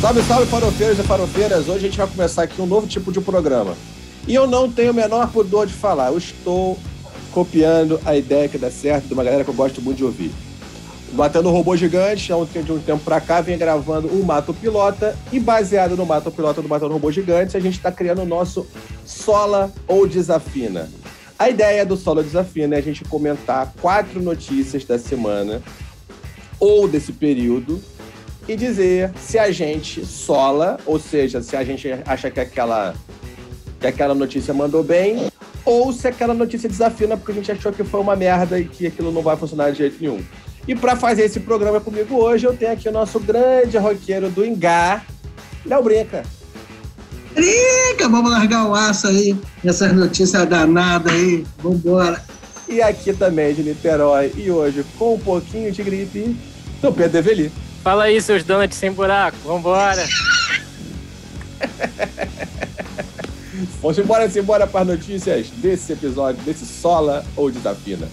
Salve, salve, farofeiros e farofeiras. Hoje a gente vai começar aqui um novo tipo de programa. E eu não tenho o menor pudor de falar. Eu estou copiando a ideia que dá certo de uma galera que eu gosto muito de ouvir. Batendo Robô Gigante, de um tempo pra cá, vem gravando o Mato Pilota. E baseado no Mato Pilota do Batendo Robô Gigante, a gente está criando o nosso Sola ou Desafina. A ideia do Sola Desafina é a gente comentar quatro notícias da semana ou desse período e dizer se a gente sola, ou seja, se a gente acha que aquela, que aquela notícia mandou bem, ou se aquela notícia desafina porque a gente achou que foi uma merda e que aquilo não vai funcionar de jeito nenhum. E para fazer esse programa comigo hoje, eu tenho aqui o nosso grande roqueiro do Engar, Léo Brinca. Brinca, vamos largar o aço aí, essas notícias danadas aí, vambora. E aqui também de Niterói, e hoje com um pouquinho de gripe, do Pedro Develi. Fala aí, seus donuts sem buraco, vambora. Vamos embora, embora para as notícias desse episódio, desse Sola ou Desafina.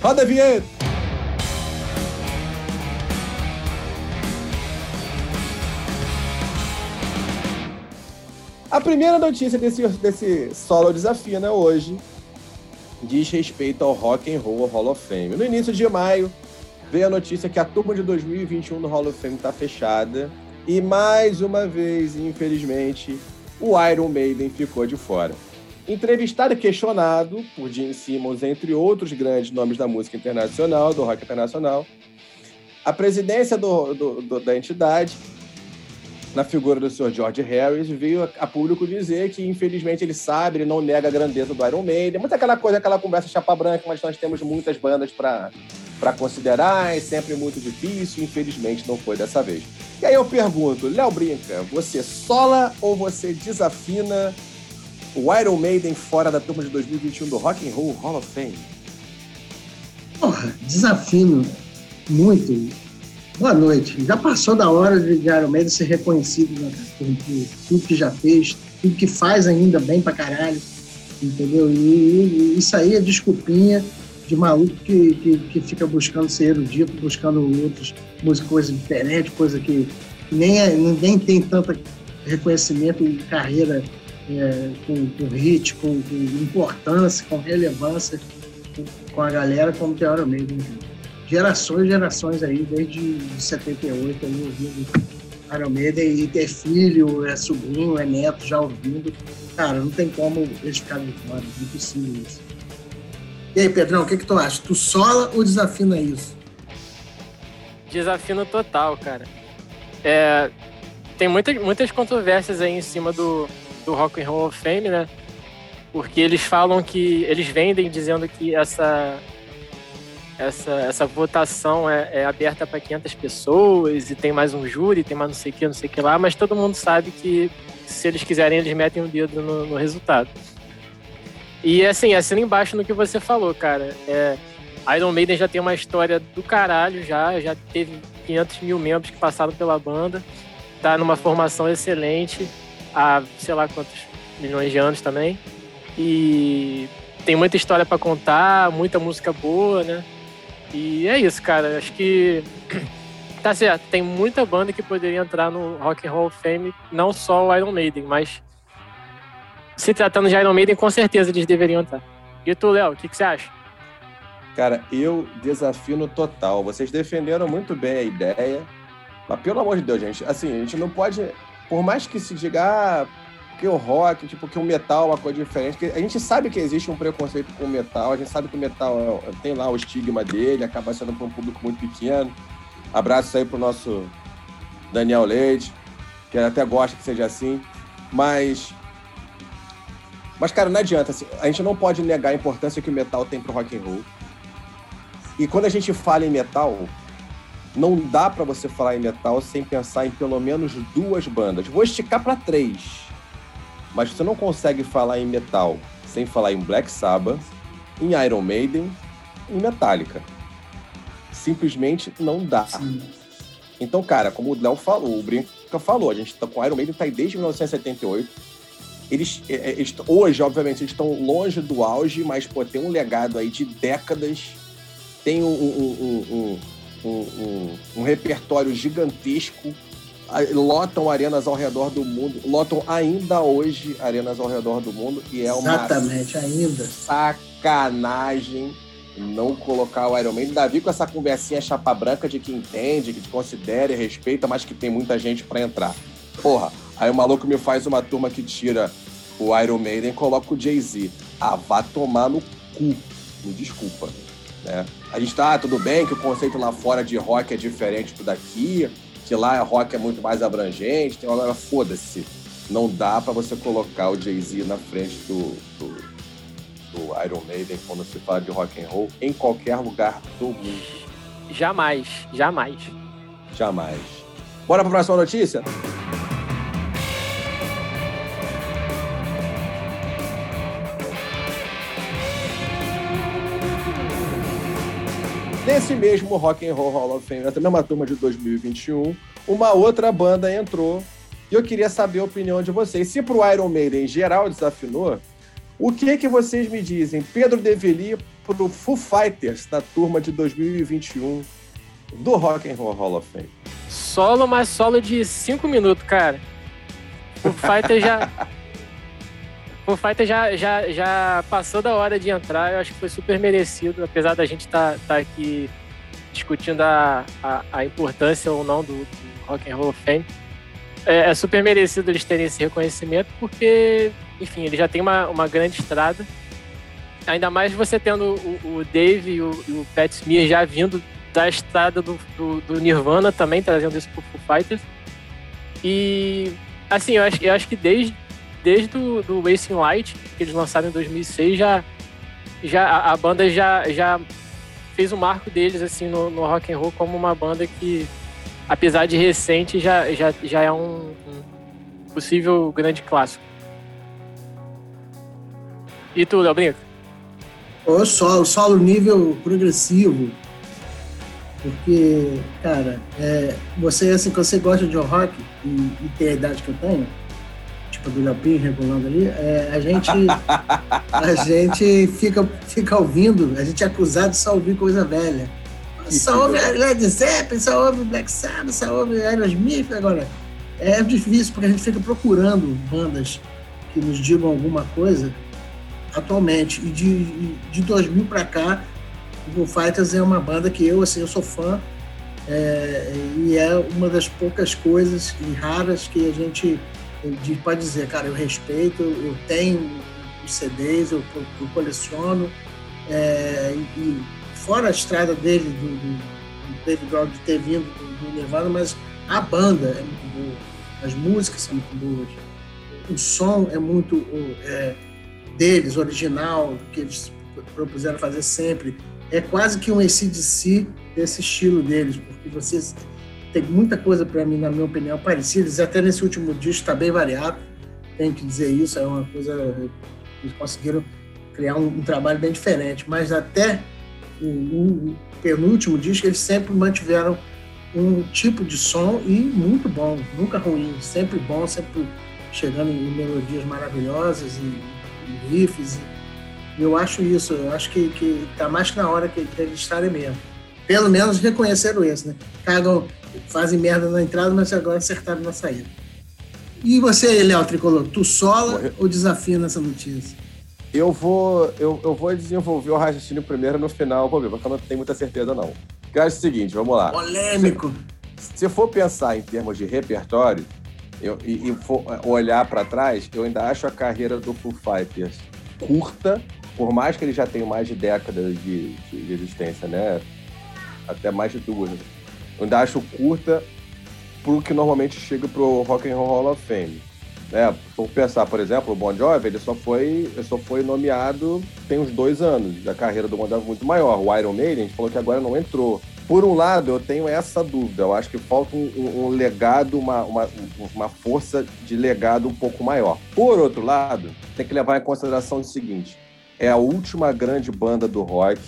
Roda a vinheta! A primeira notícia desse, desse Solo Desafina hoje diz respeito ao Rock and Roll Hall of Fame. No início de maio, veio a notícia que a turma de 2021 do Hall of Fame está fechada. E mais uma vez, infelizmente, o Iron Maiden ficou de fora. Entrevistado e questionado por Gene Simmons, entre outros grandes nomes da música internacional, do rock internacional, a presidência do, do, do, da entidade, na figura do Sr. George Harris, veio a público dizer que, infelizmente, ele sabe, ele não nega a grandeza do Iron Maiden. Mas aquela coisa, aquela conversa chapa branca, mas nós temos muitas bandas para para considerar, é sempre muito difícil, infelizmente não foi dessa vez. E aí eu pergunto, Léo Brinca, você sola ou você desafina o Iron Maiden fora da turma de 2021 do Rock and Roll Hall of Fame? Porra, desafino muito. Boa noite. Já passou da hora de Iron Maiden ser reconhecido né, por tudo que já fez, tudo que faz ainda bem pra caralho, entendeu? E, e isso aí é desculpinha de maluco que, que, que, fica buscando ser erudito, buscando outros, coisas diferentes, coisa que nem é, ninguém tem tanto reconhecimento e carreira é, com, com hit, com, com, importância, com relevância com, a galera como tem hora mesmo. Gerações e gerações aí, desde 78, aí, ouvindo Iron Maiden, e ter filho, é sobrinho, é neto já ouvindo. Cara, não tem como eles ficarem fora, é impossível isso. E aí, Pedrão, o que, que tu acha? Tu sola ou desafina isso? Desafino total, cara. É, tem muitas, muitas controvérsias aí em cima do, do Rock and Roll of Fame, né? Porque eles falam que eles vendem dizendo que essa essa, essa votação é, é aberta para 500 pessoas e tem mais um júri, tem mais não sei o que, não sei o que lá, mas todo mundo sabe que se eles quiserem eles metem o dedo no, no resultado. E assim, assina embaixo no que você falou, cara. É, Iron Maiden já tem uma história do caralho, já, já teve 500 mil membros que passaram pela banda, tá numa formação excelente há sei lá quantos milhões de anos também. E tem muita história para contar, muita música boa, né? E é isso, cara. Acho que tá certo. Tem muita banda que poderia entrar no Rock and Roll Fame, não só o Iron Maiden, mas se tratando de Iron Maiden, com certeza eles deveriam estar. E tu, Léo, o que, que você acha? Cara, eu desafio no total. Vocês defenderam muito bem a ideia. Mas pelo amor de Deus, gente, assim, a gente não pode. Por mais que se diga ah, que o rock, tipo, que o metal é uma coisa diferente. a gente sabe que existe um preconceito com o metal, a gente sabe que o metal é, tem lá o estigma dele, acaba sendo para um público muito pequeno. Abraço aí pro nosso Daniel Leite, que até gosta que seja assim. Mas mas, cara, não adianta. Assim, a gente não pode negar a importância que o metal tem pro rock and roll. E quando a gente fala em metal, não dá para você falar em metal sem pensar em pelo menos duas bandas. Vou esticar para três. Mas você não consegue falar em metal sem falar em Black Sabbath, em Iron Maiden, em Metallica. Simplesmente não dá. Sim. Então, cara, como o Léo falou, o Brinca falou, a gente tá com Iron Maiden tá aí desde 1978 eles, é, é, eles, hoje, obviamente, eles estão longe do auge, mas pô, tem um legado aí de décadas, tem um, um, um, um repertório gigantesco, lotam arenas ao redor do mundo, lotam ainda hoje arenas ao redor do mundo e é uma Exatamente, ainda. sacanagem não colocar o Iron Man. Davi com essa conversinha chapa branca de que entende, que considera e respeita, mas que tem muita gente para entrar. Porra, aí o maluco me faz uma turma que tira o Iron Maiden e coloca o Jay-Z. Ah, vá tomar no cu. Me desculpa. Né? A gente tá, ah, tudo bem que o conceito lá fora de rock é diferente do daqui, que lá rock é muito mais abrangente, tem agora foda-se. Não dá para você colocar o Jay-Z na frente do, do, do, Iron Maiden quando se fala de rock and roll em qualquer lugar do mundo. Jamais, jamais. Jamais. Bora pra próxima notícia? Nesse mesmo Rock and Roll Hall of Fame, nessa mesma turma de 2021, uma outra banda entrou e eu queria saber a opinião de vocês. Se pro Iron Maiden em geral desafinou, o que que vocês me dizem? Pedro Develi pro Foo Fighters na turma de 2021 do Rock and Roll Hall of Fame. Solo, mas solo de 5 minutos, cara. O Fighter já o Fighter já, já, já passou da hora de entrar, eu acho que foi super merecido, apesar da gente estar tá, tá aqui discutindo a, a, a, importância ou não do, do Rock and Roll Fame. É, é, super merecido eles terem esse reconhecimento, porque, enfim, ele já tem uma, uma grande estrada. Ainda mais você tendo o, o Dave e o, o Pat Smear já vindo da estrada do, do, do Nirvana também, trazendo isso pro Foo Fighters. E, assim, eu acho, eu acho que desde desde o do Racing Light, que eles lançaram em 2006, já, já a, banda já, já fez o marco deles assim no, no rock and roll como uma banda que, apesar de recente, já, já, já é um, um possível grande clássico. E tu, Léo Brinco? O solo, solo nível progressivo. Porque, cara, é, você, assim, você gosta de rock e, e tem a idade que eu tenho, tipo do Leopim regulando ali, é, a gente a gente fica, fica ouvindo, a gente é acusado de só ouvir coisa velha. Só ouve Led Zeppelin, só ouve Black Sabbath, só ouve Aerosmith. Agora, é difícil porque a gente fica procurando bandas que nos digam alguma coisa atualmente. E de, de 2000 para cá, o Foo Fighters é uma banda que eu, assim, eu sou fã. É, e é uma das poucas coisas e raras que a gente pode dizer, cara, eu respeito, eu tenho os CDs, eu, eu coleciono, é, e fora a estrada dele, do, do David Grohl de ter vindo do, do Nirvana, mas a banda é muito boa, as músicas são muito boas, o som é muito é, deles, original, que eles propuseram fazer sempre. É quase que um ACDC desse estilo deles, porque vocês tem muita coisa para mim, na minha opinião, parecida. Até nesse último disco está bem variado, tenho que dizer isso. É uma coisa. Eles conseguiram criar um, um trabalho bem diferente. Mas até o, o, penúltimo disco, eles sempre mantiveram um tipo de som e muito bom, nunca ruim, sempre bom, sempre chegando em melodias maravilhosas e, e riffs. E eu acho isso, eu acho que, que tá mais que na hora que, que eles estarem mesmo. Pelo menos reconheceram isso, né? Cagam fazem merda na entrada, mas agora acertaram na saída. E você, Léo Tricolor, tu sola ou desafia nessa notícia? Eu vou, eu, eu vou desenvolver o raciocínio primeiro no final, vou ver, porque eu não tenho muita certeza, não. É o seguinte, vamos lá. Polêmico. Se, se for pensar em termos de repertório eu, e, e for olhar para trás, eu ainda acho a carreira do Foo Fighters curta, por mais que ele já tenha mais de décadas de, de, de existência, né? Até mais de duas. Eu ainda acho curta pro que normalmente chega pro Rock and Roll Hall of Fame. Né? Por pensar, por exemplo, o Bon Jovi, ele só foi, ele só foi nomeado tem uns dois anos. A carreira do Bon Jovi é muito maior. O Iron Maiden, a gente falou que agora não entrou. Por um lado, eu tenho essa dúvida. Eu acho que falta um, um legado, uma, uma, uma força de legado um pouco maior. Por outro lado, tem que levar em consideração o seguinte: é a última grande banda do rock.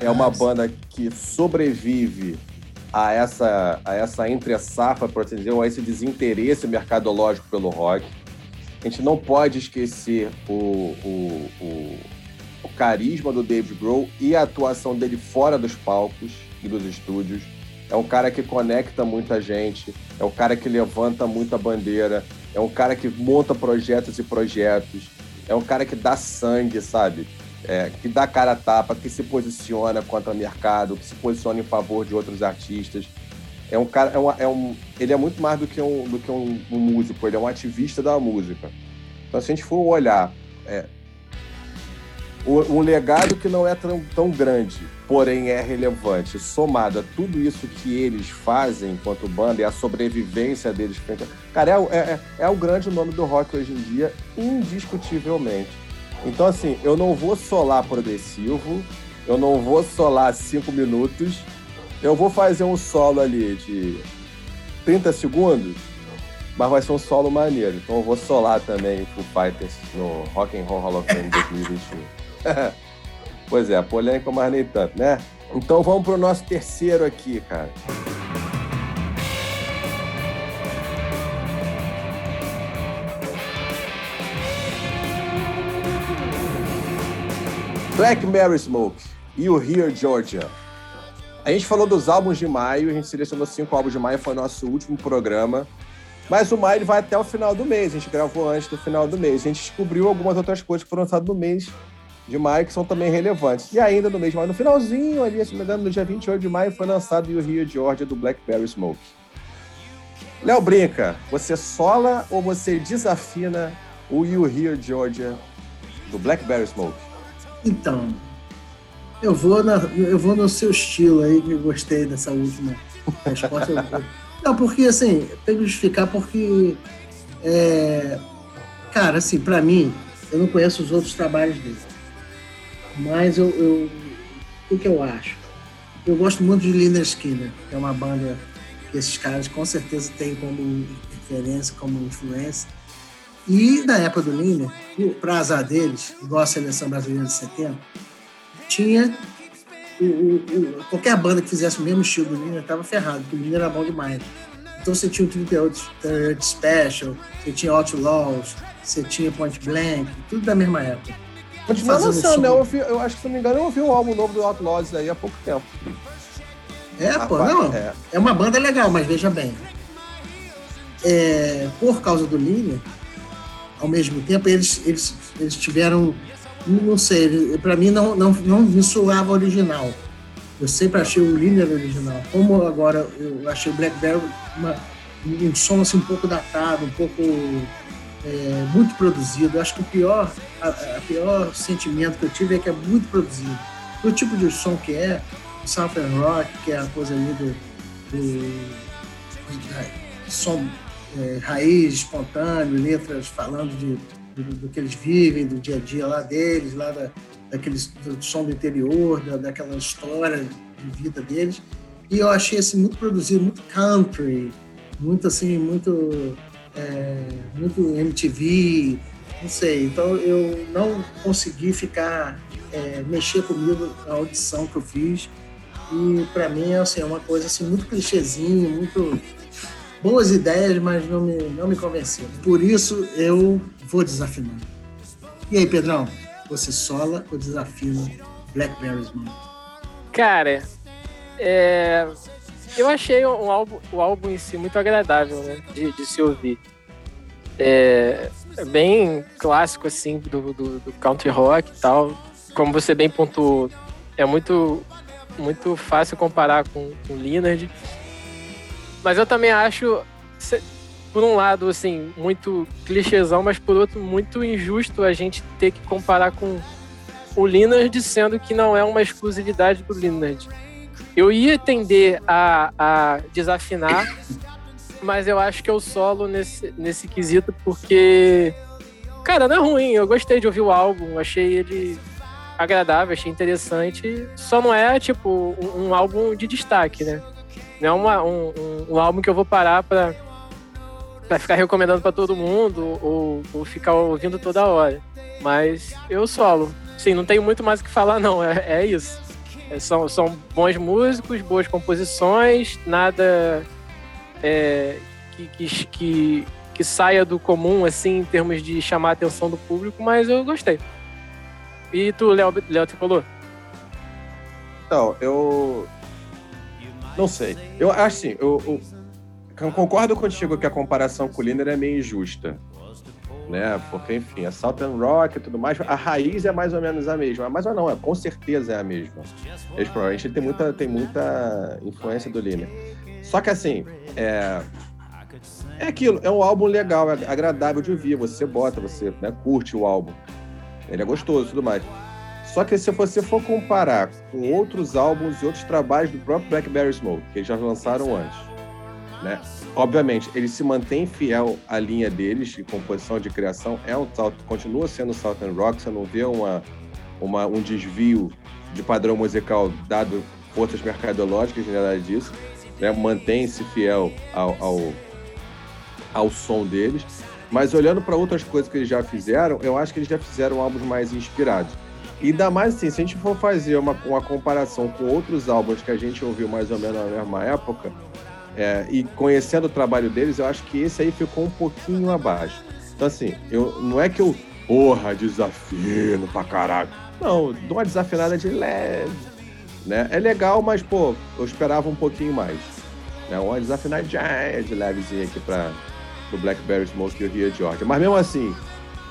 É uma banda que sobrevive a essa, a essa entre-safra, por assim dizer, ou a esse desinteresse mercadológico pelo rock. A gente não pode esquecer o, o, o, o carisma do David Grohl e a atuação dele fora dos palcos e dos estúdios. é um cara que conecta muita gente, é um cara que levanta muita bandeira, é um cara que monta projetos e projetos, é um cara que dá sangue, sabe? É, que dá cara a tapa, que se posiciona contra o mercado, que se posiciona em favor de outros artistas. É um cara, é, uma, é um, ele é muito mais do que um, do que um, um, músico, ele é um ativista da música. Então, se a gente for olhar é, um legado que não é tão, tão grande, porém é relevante, somado a tudo isso que eles fazem enquanto banda e a sobrevivência deles. Cara, é, é, é o grande nome do rock hoje em dia, indiscutivelmente. Então, assim, eu não vou solar progressivo, eu não vou solar cinco minutos, eu vou fazer um solo ali de 30 segundos, mas vai ser um solo maneiro. Então eu vou solar também Foo Fighters no Rock and Roll Hall of Fame 2021. Pois é, polêmica, mas nem tanto, né? Então vamos pro nosso terceiro aqui, cara. Black Mary Smoke e o Here Georgia. A gente falou dos álbuns de maio, a gente selecionou cinco álbuns de maio, foi o nosso último programa. Mas o maio vai até o final do mês, a gente gravou antes do final do mês. A gente descobriu algumas outras coisas que foram lançadas no mês de maio que são também relevantes. E ainda no mês de maio, no finalzinho ali, se não me engano, no dia 28 de maio, foi lançado o Rio Georgia do Blackberry Smoke. Léo Brinca, você sola ou você desafina o Here Georgia do Blackberry Smoke? Então, eu vou, na, eu vou no seu estilo aí, que eu gostei dessa última resposta. Não, porque assim, tem que justificar porque, é, cara, assim, para mim, eu não conheço os outros trabalhos dele. Mas eu, eu o que eu acho? Eu gosto muito de Liner Skinner, que é uma banda que esses caras com certeza têm como referência, como influência. E na época do Liner, para azar deles, igual a seleção brasileira de 70, tinha o, o, o, qualquer banda que fizesse o mesmo estilo do Liner estava ferrado, porque o Liner era bom demais. Então você tinha o 38 Special, você tinha Outlaws, você tinha Point Blank, tudo da mesma época. Continua lançando, né? Eu, ouvi, eu acho que, se não me engano, eu ouvi um álbum novo do Outlaws aí há pouco tempo. É, pô, não. É. é. uma banda legal, mas veja bem. É, por causa do Liner, ao mesmo tempo, eles, eles, eles tiveram. Não sei, para mim não, não, não me soava original. Eu sempre achei o Liner original. Como agora eu achei o Blackberry uma, um som assim, um pouco datado, um pouco é, muito produzido. Acho que o pior, a, a, pior sentimento que eu tive é que é muito produzido. O tipo de som que é, o Southern Rock, que é a coisa ali do, do, do som é, raiz, espontâneo, letras falando de, do, do, que eles vivem, do dia a dia lá deles, lá da, daqueles, do som do interior, da, daquela história de vida deles. E eu achei assim, muito produzido, muito country, muito assim, muito é, muito MTV, não sei. Então eu não consegui ficar, é, mexer comigo a audição que eu fiz. E para mim assim, é uma coisa assim, muito clichêzinho, muito boas ideias, mas não me, não me convenceu. Por isso eu vou desafinando. E aí, Pedrão, você sola ou desafina Blackberry's Moon? Cara, é, eu achei um álbum, o álbum em si muito agradável, né? De, de se ouvir. É, é bem clássico, assim, do, do, do, country rock e tal. Como você bem pontuou, é muito, muito fácil comparar com, com Leonard. Mas eu também acho, por um lado, assim, muito clichêzão, mas por outro, muito injusto a gente ter que comparar com o Leonard, sendo que não é uma exclusividade do Leonard eu ia tender a, a desafinar, mas eu acho que eu solo nesse, nesse quesito porque, cara, não é ruim. Eu gostei de ouvir o álbum, achei ele agradável, achei interessante. Só não é, tipo, um, um álbum de destaque, né? Não é uma, um, um, um álbum que eu vou parar pra, pra ficar recomendando para todo mundo ou, ou ficar ouvindo toda hora. Mas eu solo. Sim, não tenho muito mais o que falar, não. É, é isso. É, são, são bons músicos, boas composições, nada é, que, que, que, que, saia do comum, assim, em termos de chamar a atenção do público, mas eu gostei. E tu, Léo, Léo falou? Então, eu. Não sei. Eu acho assim, eu, eu, concordo contigo que a comparação com o Liner é meio injusta. Né? Porque, enfim, é Southern Rock e tudo mais, a raiz é mais ou menos a mesma. Mas não, é, com certeza é a mesma. Eles provavelmente tem muita, tem muita influência do Liner. Só que assim, é, é aquilo, é um álbum legal, é agradável de ouvir. Você bota, você né, curte o álbum. Ele é gostoso e tudo mais. Só que se você for comparar com outros álbuns e outros trabalhos do próprio Blackberry Smoke, que eles já lançaram antes, né? Obviamente, ele se mantém fiel à linha deles de composição, de criação, é um salto, continua sendo Southern Rock, você não vê uma, uma, um desvio de padrão musical dado forças mercadológicas, nada disso, né? mantém-se fiel ao, ao, ao som deles, mas olhando para outras coisas que eles já fizeram, eu acho que eles já fizeram álbuns mais inspirados. E mais assim, se a gente for fazer uma, uma comparação com outros álbuns que a gente ouviu mais ou menos na mesma época, é, e conhecendo o trabalho deles, eu acho que esse aí ficou um pouquinho abaixo. Então, assim, eu, não é que eu, porra, desafino pra caralho. Não, dou uma desafinada de leve. Né? É legal, mas, pô, eu esperava um pouquinho mais. Né? Uma desafinada de levezinha aqui pra, pro Blackberry Smoke e o Rio Georgia. Mas mesmo assim,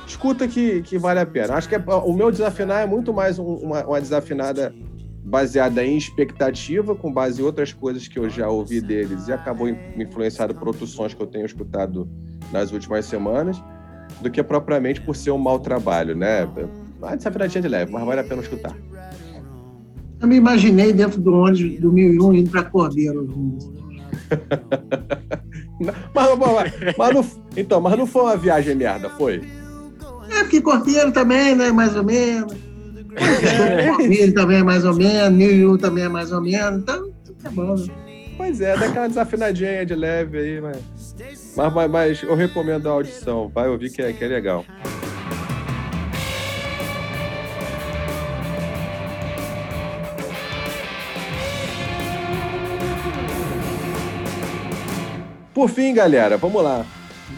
escuta que, que vale a pena. Acho que é, o meu desafinar é muito mais um, uma, uma, desafinada baseada em expectativa, com base em outras coisas que eu já ouvi deles e acabou influenciado por outros sons que eu tenho escutado nas últimas semanas, do que propriamente por ser um mau trabalho, né? Uma desafinadinha de leve, mas vale a pena escutar. Eu me imaginei dentro do ônibus do 1001 indo para Cordeiro. mas, mas, mas não, então, mas não foi uma viagem merda, foi? É, porque Cordeiro também, né? Mais ou menos. Cordeiro também é mais ou menos, Nil também é mais ou menos, então tá bom, né? Pois é, dá aquela desafinadinha de leve aí, mas, mas, mas, mas eu recomendo a audição, vai ouvir que é, que é legal. Por fim, galera, vamos lá.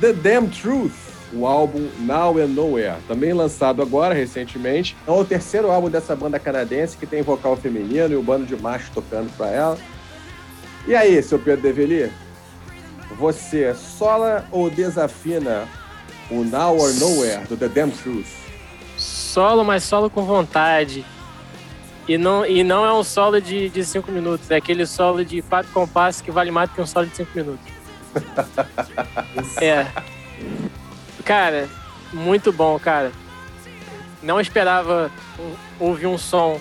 The Damn Truth o álbum Now and Nowhere, também lançado agora recentemente. É o terceiro álbum dessa banda canadense que tem vocal feminino e o bando de machos tocando para ela. E aí, seu Pedro Develi? Você sola ou desafina o Now or Nowhere do The Damn Truth? Solo, mas solo com vontade. E não, e não é um solo de, de cinco minutos, é aquele solo de quatro compassos que vale mais do que um solo de cinco minutos. é. Cara, muito bom, cara. Não esperava ouvir um som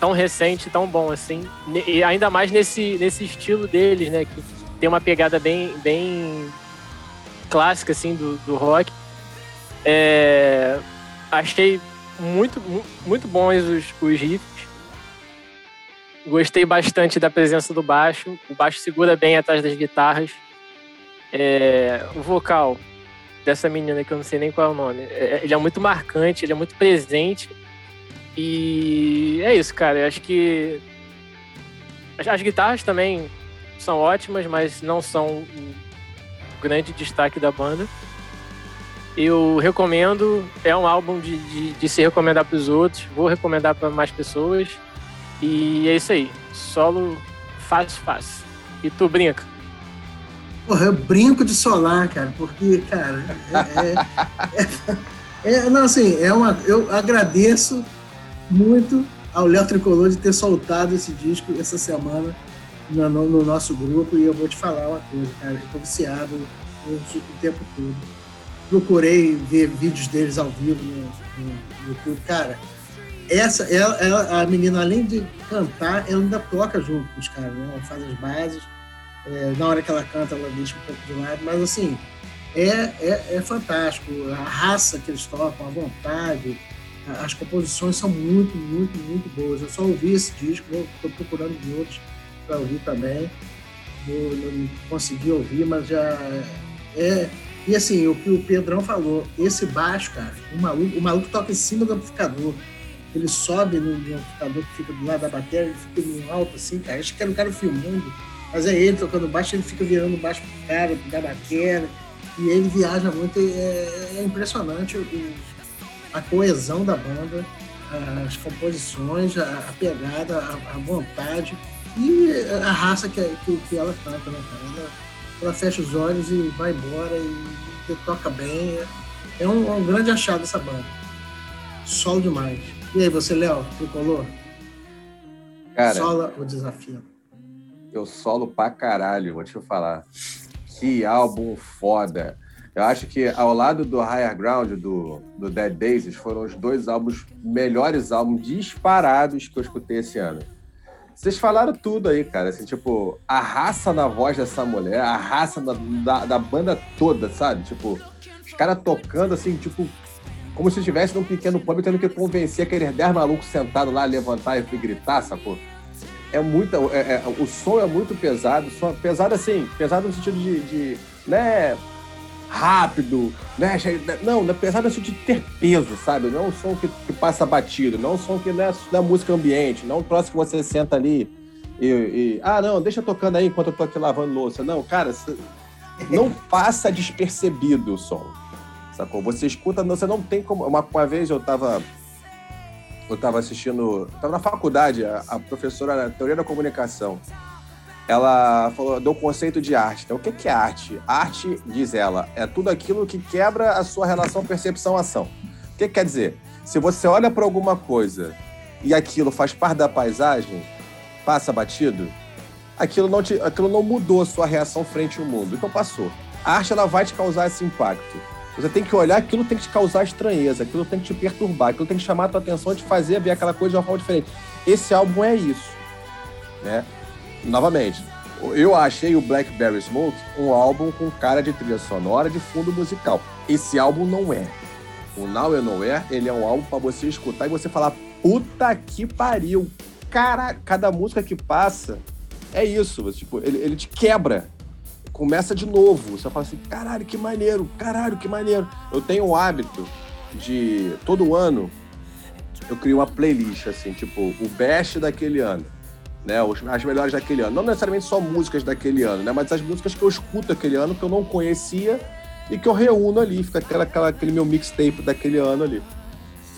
tão recente, tão bom assim. E ainda mais nesse, nesse estilo deles, né? Que tem uma pegada bem, bem clássica, assim, do, do rock. É, achei muito, muito bons os, os riffs. Gostei bastante da presença do baixo. O baixo segura bem atrás das guitarras. É, o vocal dessa menina que eu não sei nem qual é o nome. É, é, ele é muito marcante, ele é muito presente. E é isso, cara. Eu acho que as guitarras também são ótimas, mas não são o grande destaque da banda. Eu recomendo, é um álbum de, de, de se recomendar para os outros, vou recomendar para mais pessoas. E é isso aí. Solo fácil, fácil. E tu brinca? Porra, eu brinco de solar, cara, porque, cara, é, é, é, não, assim, é uma, eu agradeço muito ao Léo Tricolor de ter soltado esse disco essa semana no, no, no, nosso grupo e eu vou te falar uma coisa, cara, eu tô viciado o, o tempo todo. Procurei ver vídeos deles ao vivo no, no YouTube, cara. Essa, ela, ela, a menina, além de cantar, ela ainda toca junto com os caras, né? Ela faz as bases é, na hora que ela canta, ela deixa um pouco de lado, mas assim, é, é, é fantástico. A raça que eles tocam, a vontade, as composições são muito, muito, muito boas. Eu só ouvi esse disco, estou procurando de outros para ouvir também. Eu não consegui ouvir, mas já é. E assim, o que o Pedrão falou, esse baixo, cara, o maluco, o maluco toca em cima do amplificador. Ele sobe no, no amplificador que fica do lado da bateria, ele fica no alto assim, cara. Acho que era um cara filmando mas é ele tocando baixo, ele fica virando baixo pro cara, da baquera, e ele viaja muito. É, é impressionante o, a coesão da banda, as composições, a, a pegada, a, a, vontade. E a raça que, que, que ela canta, né, cara? Ela, ela, fecha os olhos e vai embora e, e toca bem. É um, um, grande achado essa banda. Solo demais. E aí, você, Léo, tricolor? Cara, Sola o desafio. Eu solo pra caralho, vou te falar. Que álbum foda. Eu acho que ao lado do Higher Ground, do, do Dead Daisies, foram os dois álbuns, melhores álbuns disparados que eu escutei esse ano. Vocês falaram tudo aí, cara. Assim, tipo, a raça na voz dessa mulher, a raça da, da, da banda toda, sabe? Tipo, os caras tocando assim, tipo, como se estivesse num pequeno pub tendo que convencer aqueles 10 malucos sentados lá, levantar e gritar, sacou? É muito. É, é, o som é muito pesado. Som, pesado assim, pesado no sentido de. de né, rápido, né? Não, não é pesado no sentido de ter peso, sabe? Não é um som que, que passa batido, não é um som que não é, não é música ambiente, não é um troço que você senta ali e, e, Ah, não, deixa tocando aí enquanto eu tô aqui lavando louça. Não, cara, não passa despercebido o som. Sacou? Você escuta, você não tem como. Uma, uma vez eu tava. Eu tava assistindo. Tava na faculdade, a, a professora na teoria da comunicação ela falou, deu o conceito de arte. Então, o que é arte? Arte, diz ela, é tudo aquilo que quebra a sua relação percepção-ação. O que quer dizer? Se você olha para alguma coisa e aquilo faz parte da paisagem, passa batido, aquilo não, te, aquilo não mudou a sua reação frente ao mundo. Então passou. A arte ela vai te causar esse impacto. Você tem que olhar, aquilo tem que te causar estranheza, aquilo tem que te perturbar, aquilo tem que chamar a tua atenção te fazer ver aquela coisa de uma forma diferente. Esse álbum é isso. Né? novamente, eu achei o Blackberry Smoke um álbum com cara de trilha sonora de fundo musical. Esse álbum não é. O Now and Nowhere, ele é um álbum para você escutar e você falar, puta que pariu. Cara, cada música que passa é isso. Tipo, ele, ele te quebra. Começa de novo. Você fala assim, caralho, que maneiro, caralho, que maneiro. Eu tenho o hábito de, todo ano, eu crio uma playlist, assim, tipo, o best daquele ano né? As melhores daquele ano. Não necessariamente só músicas daquele ano, né? Mas as músicas que eu escuto aquele ano, que eu não conhecia e que eu reúno ali. Fica aquela, aquela, aquele meu mixtape daquele ano ali.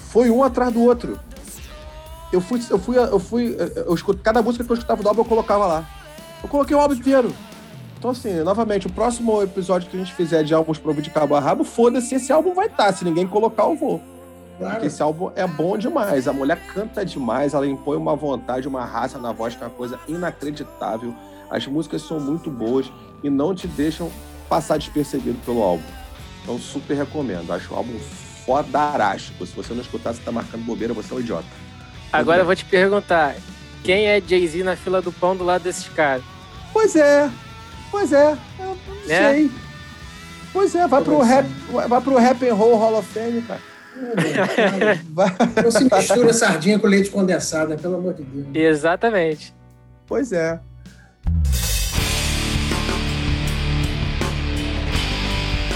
Foi um atrás do outro. Eu fui, eu fui, eu fui, eu escuto, cada música que eu escutava do álbum eu colocava lá. Eu coloquei o álbum inteiro. Então, assim, novamente, o próximo episódio que a gente fizer de álbuns pro de cabo a rabo, foda-se, esse álbum vai estar. Tá. Se ninguém colocar, eu vou. Claro. Porque esse álbum é bom demais. A mulher canta demais, ela impõe uma vontade, uma raça na voz, que é uma coisa inacreditável. As músicas são muito boas e não te deixam passar despercebido pelo álbum. Então, super recomendo. Acho o álbum fodarástico. Se você não escutar, você tá marcando bobeira, você é um idiota. Agora eu vou te perguntar: quem é Jay-Z na fila do pão do lado desses caras? Pois é, pois é, eu não né? sei. Pois é, vai pro, rap, vai pro Rap and Roll Hall of Fame, cara. Não se mistura sardinha com leite condensado, pelo amor de Deus. Exatamente. Pois é.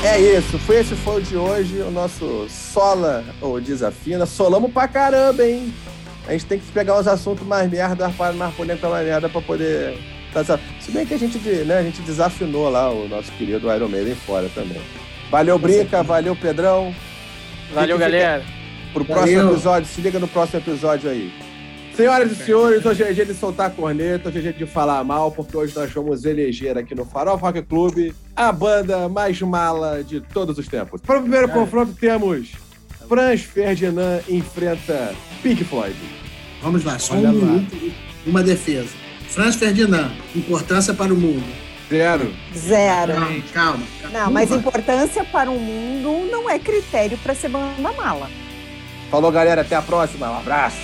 É isso, foi esse foi o de hoje, o nosso Sola ou Desafina. Solamos pra caramba, hein? A gente tem que pegar os assuntos mais merda, mais polêmica mais merda pra poder. Se bem que a gente, né, a gente desafinou lá o nosso querido Iron Maiden fora também. Valeu, Brinca, valeu, Pedrão. Valeu, galera. Pro próximo Valeu. episódio, se liga no próximo episódio aí. Senhoras e senhores, hoje é dia de soltar a corneta, hoje é dia de falar mal, porque hoje nós vamos eleger aqui no Farol Rock Club a banda mais mala de todos os tempos. Para o primeiro confronto, temos Franz Ferdinand enfrenta Pink Floyd. Vamos lá, só um minuto, uma defesa. Franz Ferdinand, importância para o mundo. Zero. Zero. Calma, calma. Não, mas importância para o mundo não é critério para ser banda mala. Falou, galera. Até a próxima. Um abraço.